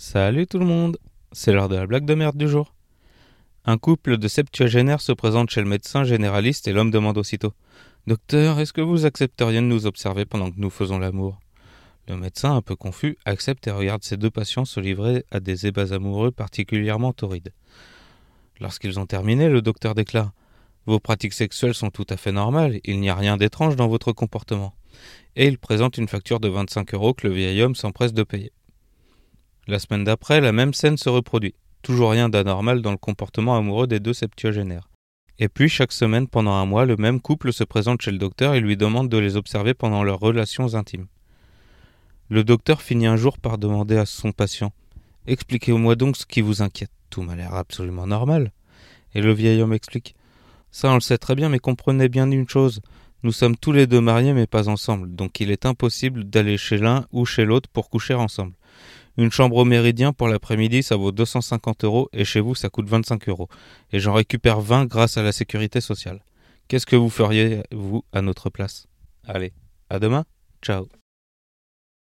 Salut tout le monde, c'est l'heure de la blague de merde du jour. Un couple de septuagénaires se présente chez le médecin généraliste et l'homme demande aussitôt Docteur, est-ce que vous accepteriez de nous observer pendant que nous faisons l'amour? Le médecin, un peu confus, accepte et regarde ses deux patients se livrer à des ébats amoureux particulièrement torrides. Lorsqu'ils ont terminé, le docteur déclare Vos pratiques sexuelles sont tout à fait normales, il n'y a rien d'étrange dans votre comportement. Et il présente une facture de 25 euros que le vieil homme s'empresse de payer. La semaine d'après, la même scène se reproduit. Toujours rien d'anormal dans le comportement amoureux des deux septuagénaires. Et puis, chaque semaine, pendant un mois, le même couple se présente chez le docteur et lui demande de les observer pendant leurs relations intimes. Le docteur finit un jour par demander à son patient Expliquez-moi donc ce qui vous inquiète. Tout m'a l'air absolument normal. Et le vieil homme explique Ça, on le sait très bien, mais comprenez bien une chose. Nous sommes tous les deux mariés, mais pas ensemble, donc il est impossible d'aller chez l'un ou chez l'autre pour coucher ensemble. Une chambre au Méridien pour l'après-midi, ça vaut 250 euros et chez vous, ça coûte 25 euros. Et j'en récupère 20 grâce à la sécurité sociale. Qu'est-ce que vous feriez, vous, à notre place? Allez, à demain Ciao